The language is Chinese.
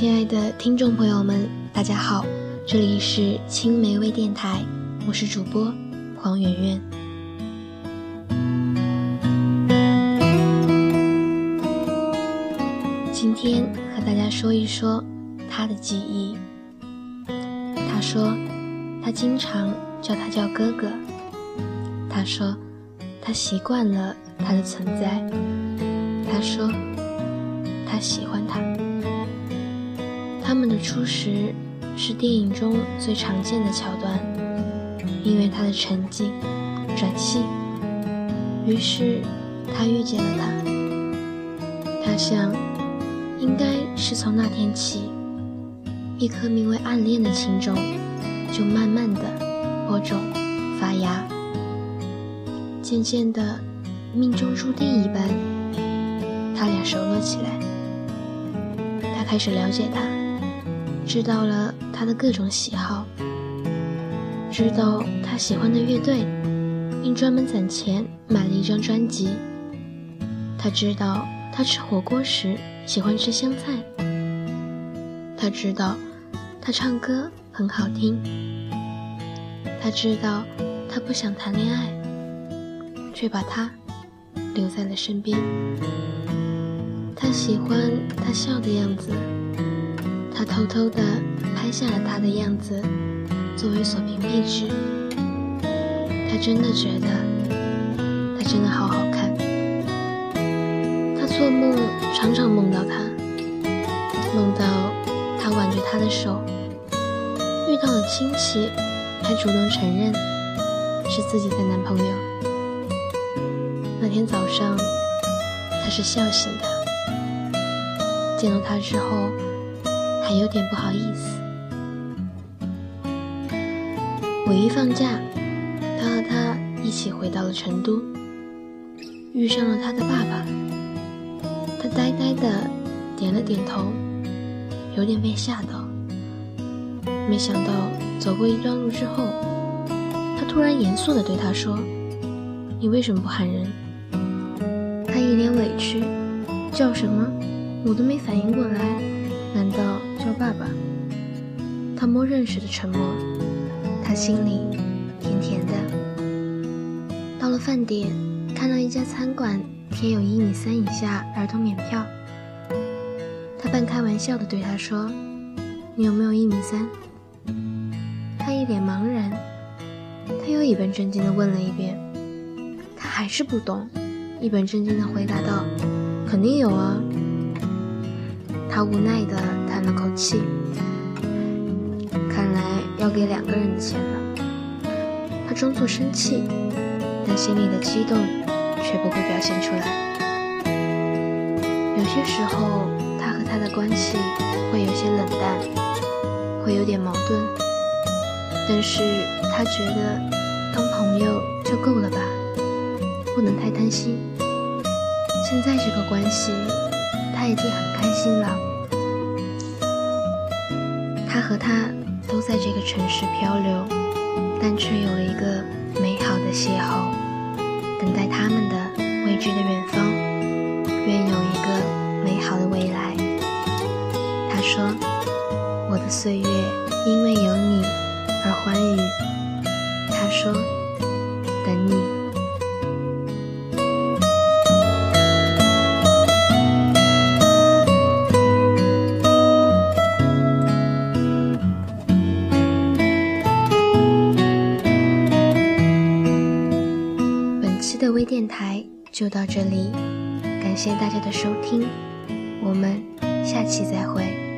亲爱的听众朋友们，大家好，这里是青梅微电台，我是主播黄圆圆。今天和大家说一说他的记忆。他说，他经常叫他叫哥哥。他说，他习惯了他的存在。他说，他喜欢他。他们的初识是电影中最常见的桥段，因为他的沉静、转戏，于是他遇见了他。他想，应该是从那天起，一颗名为暗恋的情种就慢慢的播种、发芽，渐渐的，命中注定一般，他俩熟络起来。他开始了解他。知道了他的各种喜好，知道他喜欢的乐队，并专门攒钱买了一张专辑。他知道他吃火锅时喜欢吃香菜。他知道他唱歌很好听。他知道他不想谈恋爱，却把他留在了身边。他喜欢他笑的样子。他偷偷地拍下了他的样子，作为锁屏壁纸。他真的觉得，他真的好好看。他做梦常常梦到他，梦到他挽着他的手，遇到了亲戚，还主动承认是自己的男朋友。那天早上，他是笑醒的。见到他之后。还有点不好意思。五一放假，他和他一起回到了成都，遇上了他的爸爸。他呆呆的点了点头，有点被吓到。没想到走过一段路之后，他突然严肃的对他说：“你为什么不喊人？”他一脸委屈：“叫什么？我都没反应过来，难道？”叫爸爸，他默认时的沉默，他心里甜甜的。到了饭点，看到一家餐馆贴有一米三以下儿童免票，他半开玩笑的对他说：“你有没有一米三？”他一脸茫然，他又一本正经的问了一遍，他还是不懂，一本正经的回答道：“肯定有啊。”他无奈的叹了口气，看来要给两个人的钱了。他装作生气，但心里的激动却不会表现出来。有些时候，他和他的关系会有些冷淡，会有点矛盾，但是他觉得当朋友就够了吧，不能太贪心。现在这个关系。他已经很开心了，他和他都在这个城市漂流，但却有了一个美好的邂逅，等待他们的未知的远方，愿有一个美好的未来。他说：“我的岁月因为有你而欢愉。”他说：“等你。”就到这里，感谢大家的收听，我们下期再会。